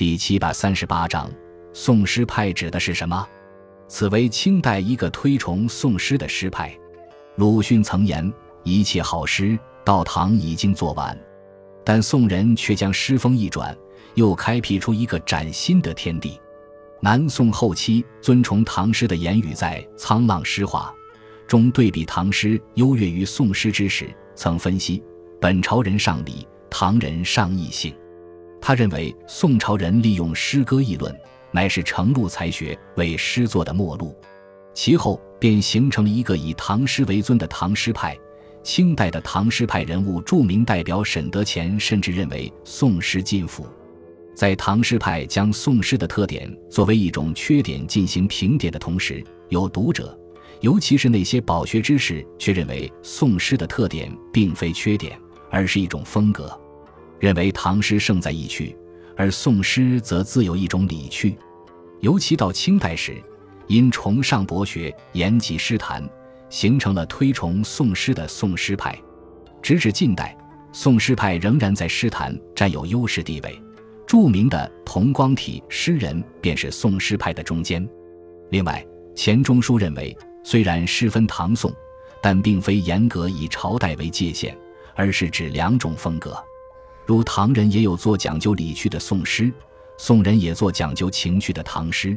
第七百三十八章，宋诗派指的是什么？此为清代一个推崇宋诗的诗派。鲁迅曾言：“一切好诗到唐已经做完。”但宋人却将诗风一转，又开辟出一个崭新的天地。南宋后期尊崇唐诗的言语在《沧浪诗话》中对比唐诗优越于宋诗之时，曾分析：本朝人尚礼，唐人尚意性。他认为宋朝人利用诗歌议论，乃是程入才学为诗作的末路。其后便形成了一个以唐诗为尊的唐诗派。清代的唐诗派人物著名代表沈德潜甚至认为宋诗尽腐。在唐诗派将宋诗的特点作为一种缺点进行评点的同时，有读者，尤其是那些饱学之士，却认为宋诗的特点并非缺点，而是一种风格，认为唐诗胜在意趣，而宋诗则自有一种理趣。尤其到清代时，因崇尚博学、严谨诗坛，形成了推崇宋诗的宋诗派。直至近代，宋诗派仍然在诗坛占有优势地位。著名的同光体诗人便是宋诗派的中间。另外，钱钟书认为，虽然诗分唐宋，但并非严格以朝代为界限，而是指两种风格。如唐人也有做讲究理趣的宋诗，宋人也做讲究情趣的唐诗。